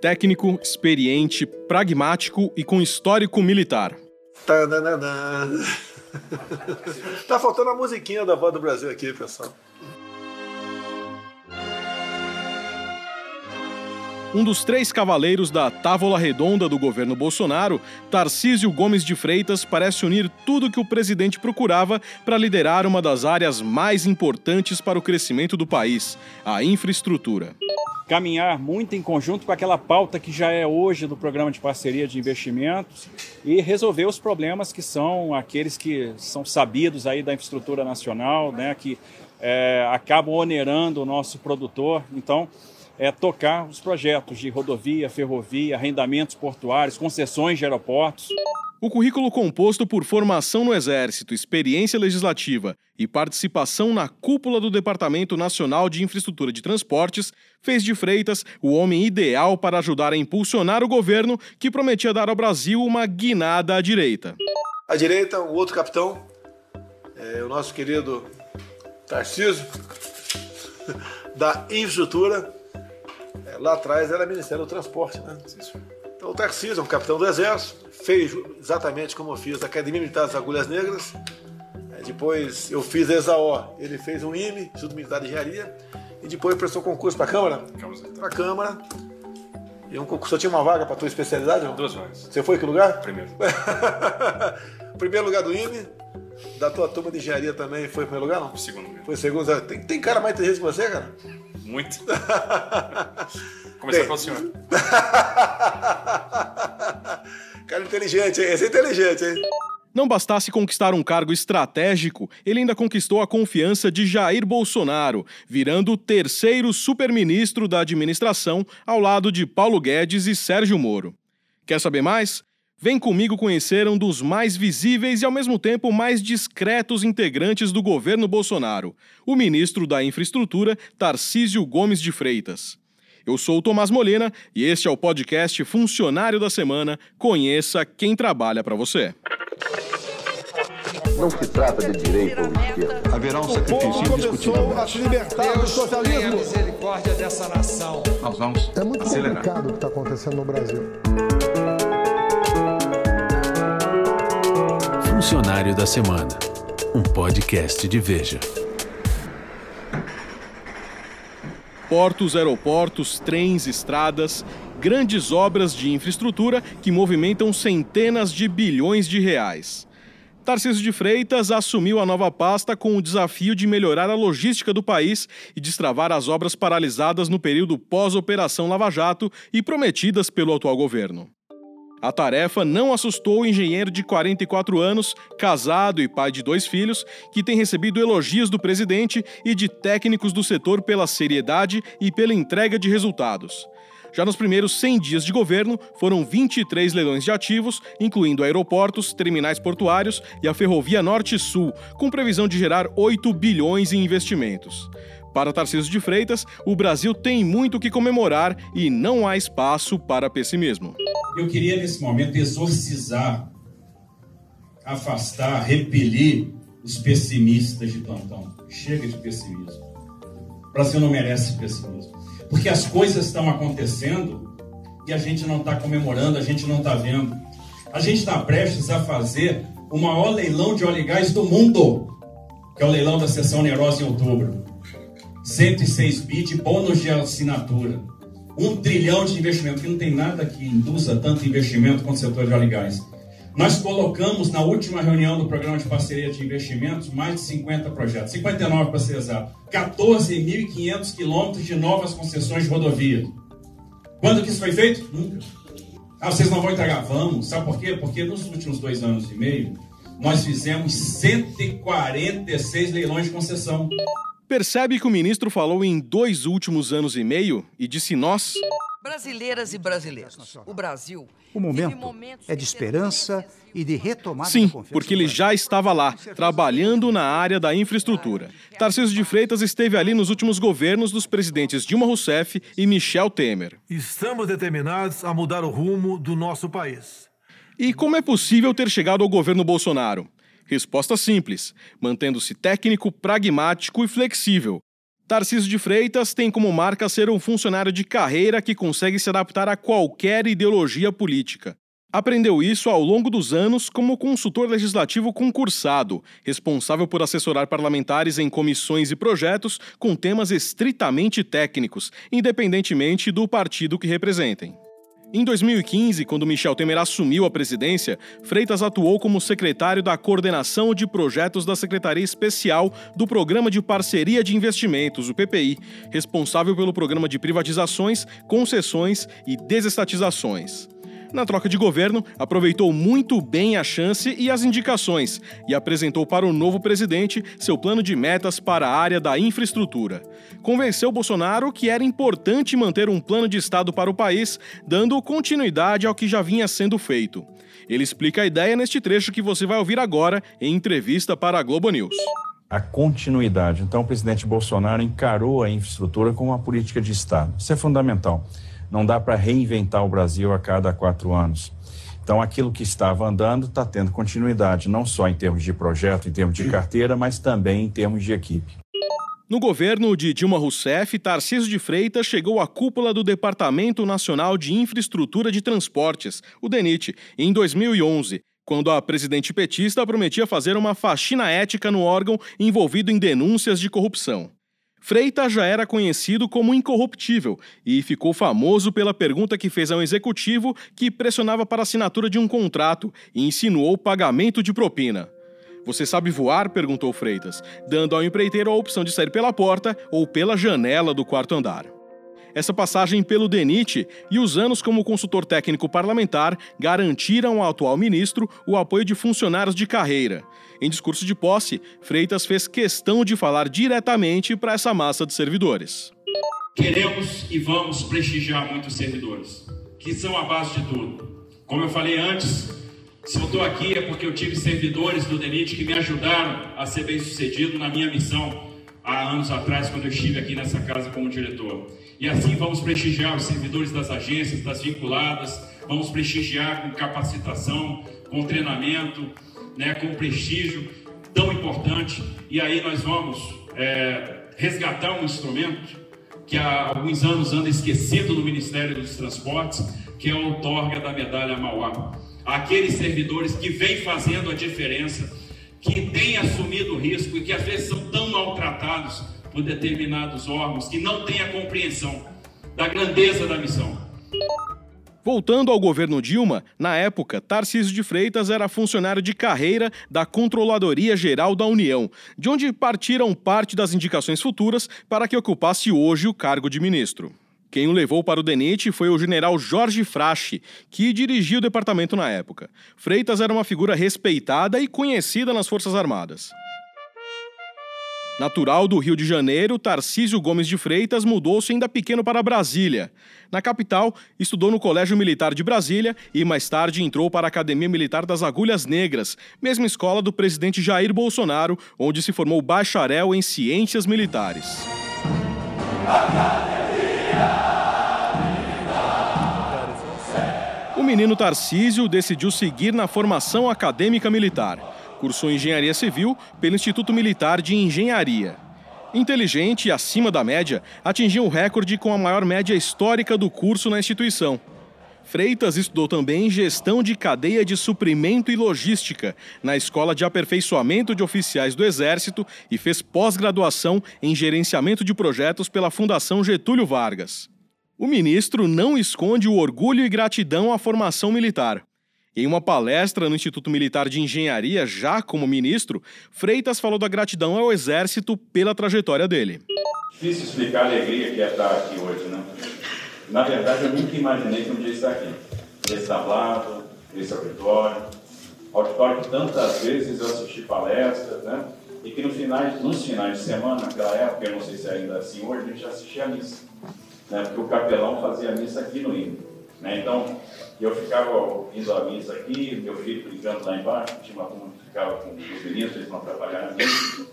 Técnico, experiente, pragmático e com histórico militar. tá faltando a musiquinha da Voz do Brasil aqui, pessoal. Um dos três cavaleiros da távola redonda do governo Bolsonaro, Tarcísio Gomes de Freitas parece unir tudo que o presidente procurava para liderar uma das áreas mais importantes para o crescimento do país, a infraestrutura. Caminhar muito em conjunto com aquela pauta que já é hoje do programa de parceria de investimentos e resolver os problemas que são aqueles que são sabidos aí da infraestrutura nacional, né, que é, acabam onerando o nosso produtor. Então, é, tocar os projetos de rodovia, ferrovia, arrendamentos portuários, concessões de aeroportos. O currículo composto por formação no Exército, experiência legislativa e participação na cúpula do Departamento Nacional de Infraestrutura de Transportes fez de Freitas o homem ideal para ajudar a impulsionar o governo que prometia dar ao Brasil uma guinada à direita. À direita, o outro capitão, é, o nosso querido Tarcísio, da Infraestrutura, lá atrás era Ministério do Transporte, né? Então o Tarcísio, um capitão do Exército, fez exatamente como eu fiz a Academia Militar das Agulhas Negras. Depois eu fiz a ESAO, ele fez um IME, Instituto Militar de Engenharia, e depois prestou concurso para a Câmara. Para a Câmara. E um concurso, só tinha uma vaga para tua especialidade? Não? Duas vagas. Você foi que lugar? Primeiro. primeiro lugar do IME. Da tua turma de engenharia também foi primeiro lugar, não? Segundo lugar. Foi segundo. Tem, tem cara mais inteligente que você, cara? Muito. Começar com o senhor. cara inteligente, hein? Esse é inteligente, hein? Não bastasse conquistar um cargo estratégico, ele ainda conquistou a confiança de Jair Bolsonaro, virando o terceiro superministro da administração ao lado de Paulo Guedes e Sérgio Moro. Quer saber mais? Vem comigo conhecer um dos mais visíveis e ao mesmo tempo mais discretos integrantes do governo Bolsonaro, o ministro da Infraestrutura, Tarcísio Gomes de Freitas. Eu sou o Tomás Molina e este é o podcast Funcionário da Semana. Conheça quem trabalha para você. Não se trata de direita ou esquerda. Haverá um sacrifício indiscutível. a se libertar do socialismo. a misericórdia dessa nação. Nós vamos É muito acelerar. complicado o que está acontecendo no Brasil. Funcionário da Semana, um podcast de Veja. Portos, aeroportos, trens, estradas, grandes obras de infraestrutura que movimentam centenas de bilhões de reais. Tarcísio de Freitas assumiu a nova pasta com o desafio de melhorar a logística do país e destravar as obras paralisadas no período pós-Operação Lava Jato e prometidas pelo atual governo. A tarefa não assustou o engenheiro de 44 anos, casado e pai de dois filhos, que tem recebido elogios do presidente e de técnicos do setor pela seriedade e pela entrega de resultados. Já nos primeiros 100 dias de governo, foram 23 leilões de ativos, incluindo aeroportos, terminais portuários e a Ferrovia Norte-Sul, com previsão de gerar 8 bilhões em investimentos. Para Tarcísio de Freitas, o Brasil tem muito que comemorar e não há espaço para pessimismo. Eu queria, nesse momento, exorcizar, afastar, repelir os pessimistas de plantão. Chega de pessimismo. O Brasil não merece pessimismo. Porque as coisas estão acontecendo e a gente não está comemorando, a gente não está vendo. A gente está prestes a fazer o maior leilão de óleo e gás do mundo, que é o leilão da sessão onerosa em outubro. 106 bi de bônus de assinatura. Um trilhão de investimento, que não tem nada que induza tanto investimento quanto o setor de óleo e gás. Nós colocamos na última reunião do programa de parceria de investimentos mais de 50 projetos, 59 para ser exato, 14.500 quilômetros de novas concessões de rodovia. Quando que isso foi feito? Nunca. Ah, vocês não vão entregar? Vamos. Sabe por quê? Porque nos últimos dois anos e meio, nós fizemos 146 leilões de concessão. Percebe que o ministro falou em dois últimos anos e meio e disse nós? Brasileiras e brasileiros, o Brasil. O momento é de esperança e de retomada Sim, porque ele já estava lá, trabalhando na área da infraestrutura. Tarcísio de Freitas esteve ali nos últimos governos dos presidentes Dilma Rousseff e Michel Temer. Estamos determinados a mudar o rumo do nosso país. E como é possível ter chegado ao governo Bolsonaro? Resposta simples: mantendo-se técnico, pragmático e flexível. Tarcísio de Freitas tem como marca ser um funcionário de carreira que consegue se adaptar a qualquer ideologia política. Aprendeu isso ao longo dos anos como consultor legislativo concursado, responsável por assessorar parlamentares em comissões e projetos com temas estritamente técnicos, independentemente do partido que representem. Em 2015, quando Michel Temer assumiu a presidência, Freitas atuou como secretário da Coordenação de Projetos da Secretaria Especial do Programa de Parceria de Investimentos, o PPI, responsável pelo programa de privatizações, concessões e desestatizações. Na troca de governo, aproveitou muito bem a chance e as indicações e apresentou para o novo presidente seu plano de metas para a área da infraestrutura. Convenceu Bolsonaro que era importante manter um plano de Estado para o país, dando continuidade ao que já vinha sendo feito. Ele explica a ideia neste trecho que você vai ouvir agora em entrevista para a Globo News a continuidade. Então, o presidente Bolsonaro encarou a infraestrutura como uma política de Estado. Isso é fundamental. Não dá para reinventar o Brasil a cada quatro anos. Então, aquilo que estava andando está tendo continuidade, não só em termos de projeto, em termos de carteira, mas também em termos de equipe. No governo de Dilma Rousseff, Tarcísio de Freitas chegou à cúpula do Departamento Nacional de Infraestrutura de Transportes, o DENIT, em 2011, quando a presidente petista prometia fazer uma faxina ética no órgão envolvido em denúncias de corrupção. Freitas já era conhecido como incorruptível e ficou famoso pela pergunta que fez a um executivo que pressionava para a assinatura de um contrato e insinuou pagamento de propina. Você sabe voar? perguntou Freitas, dando ao empreiteiro a opção de sair pela porta ou pela janela do quarto andar. Essa passagem pelo DENIT e os anos como consultor técnico parlamentar garantiram ao atual ministro o apoio de funcionários de carreira. Em discurso de posse, Freitas fez questão de falar diretamente para essa massa de servidores. Queremos e vamos prestigiar muitos servidores, que são a base de tudo. Como eu falei antes, se eu estou aqui é porque eu tive servidores do DENIT que me ajudaram a ser bem sucedido na minha missão há anos atrás, quando eu estive aqui nessa casa como diretor. E assim vamos prestigiar os servidores das agências, das vinculadas, vamos prestigiar com capacitação, com treinamento, né, com prestígio tão importante. E aí nós vamos é, resgatar um instrumento que há alguns anos anda esquecido no Ministério dos Transportes, que é o outorga da medalha Mauá. Aqueles servidores que vêm fazendo a diferença, que têm assumido o risco e que às vezes são tão maltratados por determinados órgãos que não têm a compreensão da grandeza da missão. Voltando ao governo Dilma, na época, Tarcísio de Freitas era funcionário de carreira da Controladoria Geral da União, de onde partiram parte das indicações futuras para que ocupasse hoje o cargo de ministro. Quem o levou para o DENIT foi o general Jorge Frache, que dirigia o departamento na época. Freitas era uma figura respeitada e conhecida nas Forças Armadas. Natural do Rio de Janeiro, Tarcísio Gomes de Freitas mudou-se ainda pequeno para Brasília. Na capital, estudou no Colégio Militar de Brasília e mais tarde entrou para a Academia Militar das Agulhas Negras, mesma escola do presidente Jair Bolsonaro, onde se formou bacharel em Ciências Militares. O menino Tarcísio decidiu seguir na formação acadêmica militar. Cursou engenharia civil pelo Instituto Militar de Engenharia. Inteligente e acima da média, atingiu o recorde com a maior média histórica do curso na instituição. Freitas estudou também gestão de cadeia de suprimento e logística na Escola de Aperfeiçoamento de Oficiais do Exército e fez pós-graduação em gerenciamento de projetos pela Fundação Getúlio Vargas. O ministro não esconde o orgulho e gratidão à formação militar. Em uma palestra no Instituto Militar de Engenharia, já como ministro, Freitas falou da gratidão ao Exército pela trajetória dele. Difícil explicar a alegria que é estar aqui hoje, né? Na verdade, eu nunca imaginei que um dia estar aqui. Nesse tablado, nesse auditório. Auditório que tantas vezes eu assisti palestras, né? E que no finais, nos finais de semana, naquela época, eu não sei se é ainda assim hoje, a gente assistia a missa. Né? Porque o capelão fazia missa aqui no hino. Né? Então, eu ficava ouvindo a missa aqui, meu filho brincando lá embaixo, tinha uma turma que ficava com os meninos, eles não atrapalharam a missa.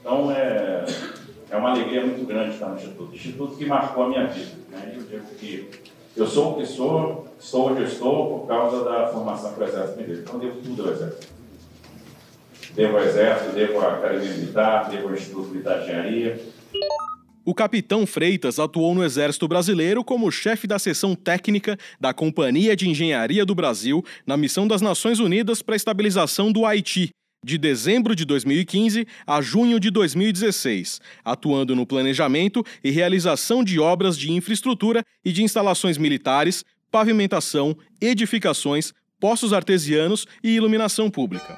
Então, é, é uma alegria muito grande estar no Instituto. Instituto que marcou a minha vida. Né? Eu digo que eu sou o que sou, estou onde estou por causa da formação que o Exército deu. Então, devo tudo ao Exército. Devo ao Exército, devo à Academia Militar, devo ao Instituto Militar de Engenharia, O capitão Freitas atuou no Exército Brasileiro como chefe da seção técnica da Companhia de Engenharia do Brasil na missão das Nações Unidas para a estabilização do Haiti, de dezembro de 2015 a junho de 2016, atuando no planejamento e realização de obras de infraestrutura e de instalações militares, pavimentação, edificações, poços artesianos e iluminação pública.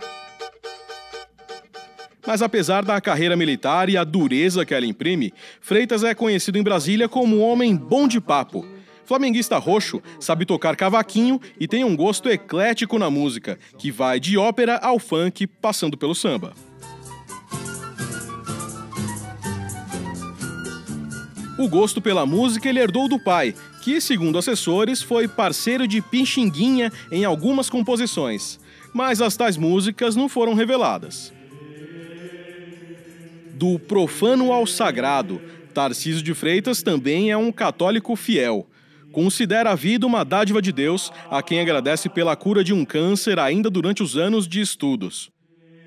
Mas apesar da carreira militar e a dureza que ela imprime, Freitas é conhecido em Brasília como um homem bom de papo. Flamenguista roxo, sabe tocar cavaquinho e tem um gosto eclético na música, que vai de ópera ao funk, passando pelo samba. O gosto pela música ele herdou do pai, que, segundo assessores, foi parceiro de Pixinguinha em algumas composições. Mas as tais músicas não foram reveladas do profano ao sagrado, Tarcísio de Freitas também é um católico fiel. Considera a vida uma dádiva de Deus, a quem agradece pela cura de um câncer ainda durante os anos de estudos.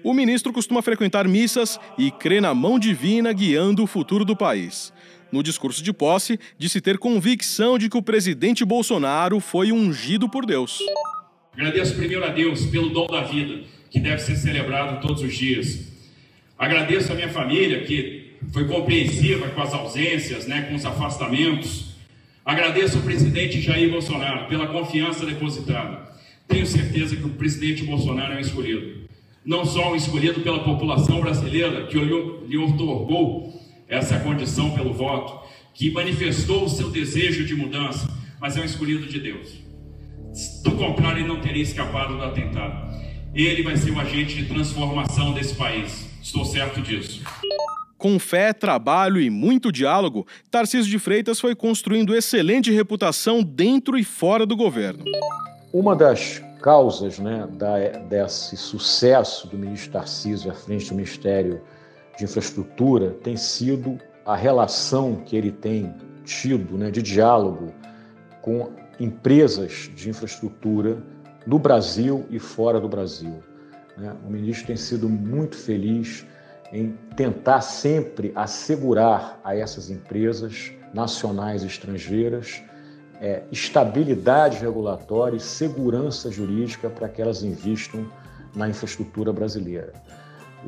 O ministro costuma frequentar missas e crê na mão divina guiando o futuro do país. No discurso de posse, disse ter convicção de que o presidente Bolsonaro foi ungido por Deus. Agradeço primeiro a Deus pelo dom da vida, que deve ser celebrado todos os dias. Agradeço a minha família que foi compreensiva com as ausências, né, com os afastamentos. Agradeço ao presidente Jair Bolsonaro pela confiança depositada. Tenho certeza que o presidente Bolsonaro é um escolhido. Não só um escolhido pela população brasileira, que lhe otorgou essa condição pelo voto, que manifestou o seu desejo de mudança, mas é um escolhido de Deus. Do contrário, ele não teria escapado do atentado. Ele vai ser o agente de transformação desse país. Estou certo disso. Com fé, trabalho e muito diálogo, Tarcísio de Freitas foi construindo excelente reputação dentro e fora do governo. Uma das causas né, da, desse sucesso do ministro Tarcísio à frente do Ministério de Infraestrutura tem sido a relação que ele tem tido né, de diálogo com empresas de infraestrutura no Brasil e fora do Brasil. Né? O ministro tem sido muito feliz em tentar sempre assegurar a essas empresas nacionais e estrangeiras é, estabilidade regulatória e segurança jurídica para que elas investam na infraestrutura brasileira.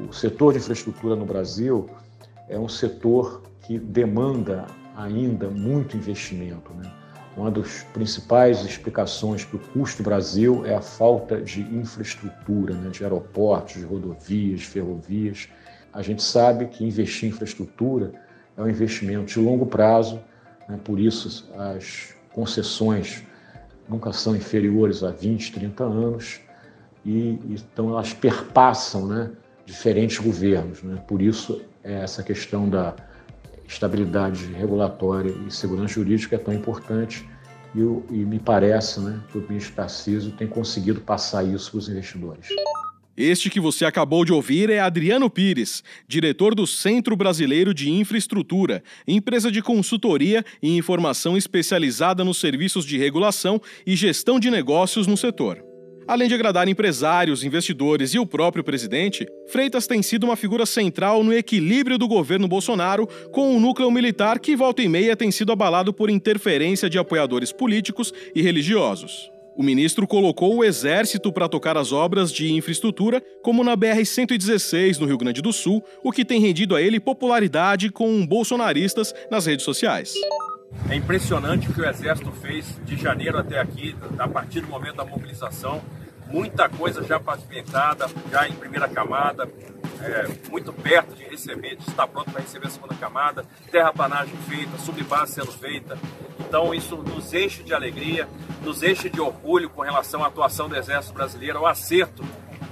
O setor de infraestrutura no Brasil é um setor que demanda ainda muito investimento. Né? Uma das principais explicações para o custo Brasil é a falta de infraestrutura, né, de aeroportos, de rodovias, de ferrovias. A gente sabe que investir em infraestrutura é um investimento de longo prazo, né, por isso as concessões nunca são inferiores a 20, 30 anos, e então elas perpassam né, diferentes governos. Né? Por isso, essa questão da estabilidade regulatória e segurança jurídica é tão importante e, eu, e me parece né, que o ministro Tarcísio tem conseguido passar isso para os investidores. Este que você acabou de ouvir é Adriano Pires, diretor do Centro Brasileiro de Infraestrutura, empresa de consultoria e informação especializada nos serviços de regulação e gestão de negócios no setor. Além de agradar empresários, investidores e o próprio presidente, Freitas tem sido uma figura central no equilíbrio do governo Bolsonaro com o núcleo militar que volta e meia tem sido abalado por interferência de apoiadores políticos e religiosos. O ministro colocou o exército para tocar as obras de infraestrutura, como na BR-116 no Rio Grande do Sul, o que tem rendido a ele popularidade com bolsonaristas nas redes sociais. É impressionante o que o Exército fez de janeiro até aqui, a partir do momento da mobilização. Muita coisa já pavimentada, já em primeira camada, é, muito perto de receber, de estar pronto para receber a segunda camada, terraplanagem feita, subbase sendo feita. Então isso nos enche de alegria, nos enche de orgulho com relação à atuação do Exército Brasileiro, ao acerto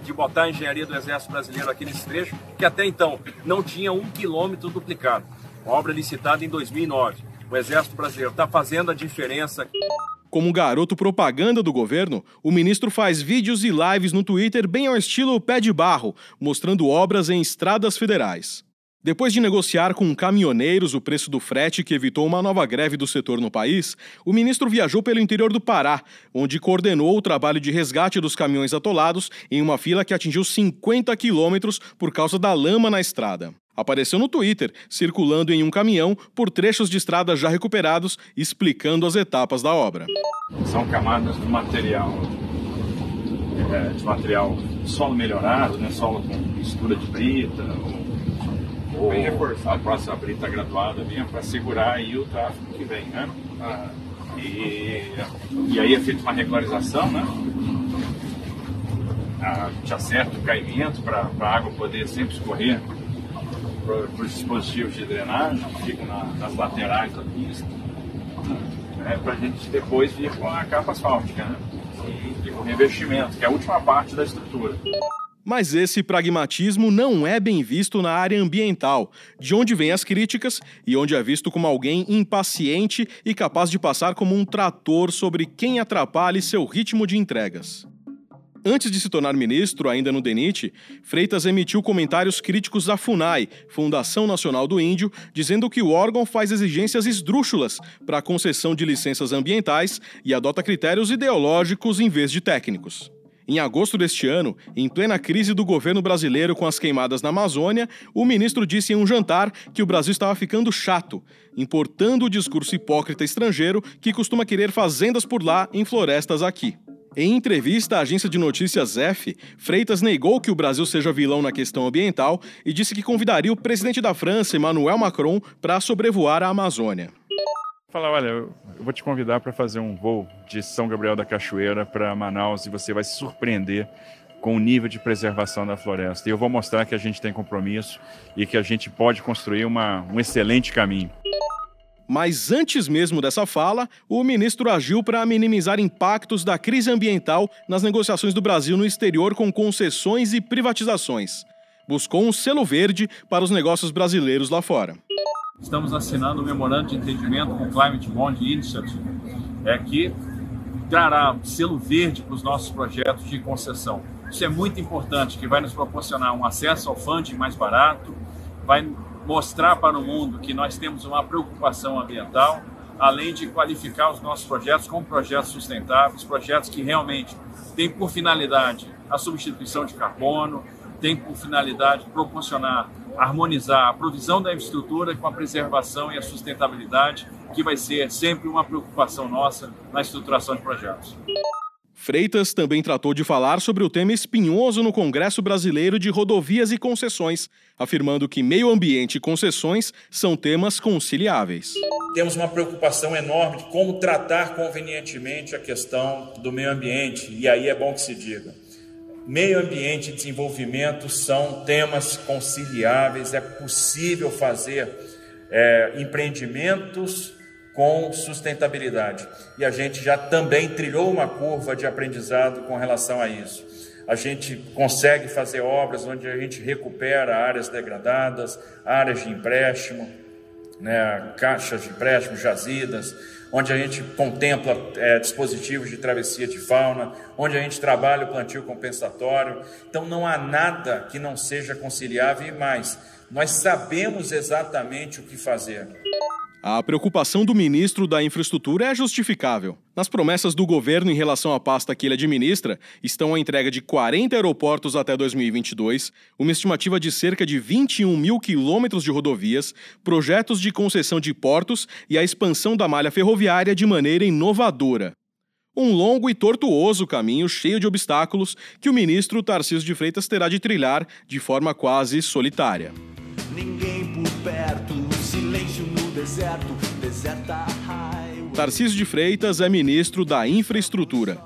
de botar a engenharia do Exército Brasileiro aqui nesse trecho, que até então não tinha um quilômetro duplicado. Obra licitada em 2009. O Exército Brasileiro está fazendo a diferença. Como garoto propaganda do governo, o ministro faz vídeos e lives no Twitter bem ao estilo pé de barro, mostrando obras em estradas federais. Depois de negociar com caminhoneiros o preço do frete que evitou uma nova greve do setor no país, o ministro viajou pelo interior do Pará, onde coordenou o trabalho de resgate dos caminhões atolados em uma fila que atingiu 50 quilômetros por causa da lama na estrada. Apareceu no Twitter, circulando em um caminhão por trechos de estradas já recuperados, explicando as etapas da obra. São camadas de material, é, de material solo melhorado, né, solo com mistura de brita, ou, ou a próxima brita graduada mesmo, para segurar aí o tráfego que vem, né? Ah, e, e aí é feita uma regularização, né? A gente acerta o caimento para a água poder sempre escorrer para os dispositivos de drenagem que ficam na, nas laterais da pista, né, para a gente depois vir com a capa asfáltica né, e, e com o revestimento, que é a última parte da estrutura. Mas esse pragmatismo não é bem visto na área ambiental, de onde vêm as críticas e onde é visto como alguém impaciente e capaz de passar como um trator sobre quem atrapalhe seu ritmo de entregas. Antes de se tornar ministro, ainda no DENIT, Freitas emitiu comentários críticos à FUNAI, Fundação Nacional do Índio, dizendo que o órgão faz exigências esdrúxulas para a concessão de licenças ambientais e adota critérios ideológicos em vez de técnicos. Em agosto deste ano, em plena crise do governo brasileiro com as queimadas na Amazônia, o ministro disse em um jantar que o Brasil estava ficando chato, importando o discurso hipócrita estrangeiro que costuma querer fazendas por lá em florestas aqui. Em entrevista à agência de notícias F, Freitas negou que o Brasil seja vilão na questão ambiental e disse que convidaria o presidente da França, Emmanuel Macron, para sobrevoar a Amazônia. Falar, olha, eu vou te convidar para fazer um voo de São Gabriel da Cachoeira para Manaus e você vai se surpreender com o nível de preservação da floresta. E eu vou mostrar que a gente tem compromisso e que a gente pode construir uma, um excelente caminho. Mas antes mesmo dessa fala, o ministro agiu para minimizar impactos da crise ambiental nas negociações do Brasil no exterior com concessões e privatizações. Buscou um selo verde para os negócios brasileiros lá fora. Estamos assinando um memorando de entendimento com o Climate Bond Initiative, é que trará selo verde para os nossos projetos de concessão. Isso é muito importante, que vai nos proporcionar um acesso ao funding mais barato, vai mostrar para o mundo que nós temos uma preocupação ambiental, além de qualificar os nossos projetos como projetos sustentáveis, projetos que realmente têm por finalidade a substituição de carbono, têm por finalidade proporcionar, harmonizar a provisão da infraestrutura com a preservação e a sustentabilidade, que vai ser sempre uma preocupação nossa na estruturação de projetos. Freitas também tratou de falar sobre o tema espinhoso no Congresso Brasileiro de Rodovias e Concessões, afirmando que meio ambiente e concessões são temas conciliáveis. Temos uma preocupação enorme de como tratar convenientemente a questão do meio ambiente, e aí é bom que se diga. Meio ambiente e desenvolvimento são temas conciliáveis, é possível fazer é, empreendimentos com sustentabilidade. E a gente já também trilhou uma curva de aprendizado com relação a isso. A gente consegue fazer obras onde a gente recupera áreas degradadas, áreas de empréstimo, né, caixas de empréstimo, jazidas, onde a gente contempla é, dispositivos de travessia de fauna, onde a gente trabalha o plantio compensatório. Então não há nada que não seja conciliável e mais. Nós sabemos exatamente o que fazer. A preocupação do ministro da Infraestrutura é justificável. Nas promessas do governo em relação à pasta que ele administra, estão a entrega de 40 aeroportos até 2022, uma estimativa de cerca de 21 mil quilômetros de rodovias, projetos de concessão de portos e a expansão da malha ferroviária de maneira inovadora. Um longo e tortuoso caminho cheio de obstáculos que o ministro Tarcísio de Freitas terá de trilhar de forma quase solitária. Ninguém por perto, deserto, deserta Tarcísio de Freitas é ministro da Infraestrutura.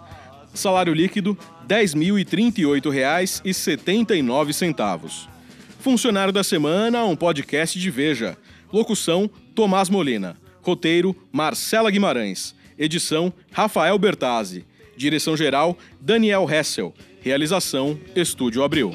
Salário líquido R$ 10.038,79. Funcionário da semana, um podcast de Veja. Locução: Tomás Molina. Roteiro: Marcela Guimarães. Edição: Rafael Bertazzi. Direção geral: Daniel Hessel. Realização: Estúdio Abril.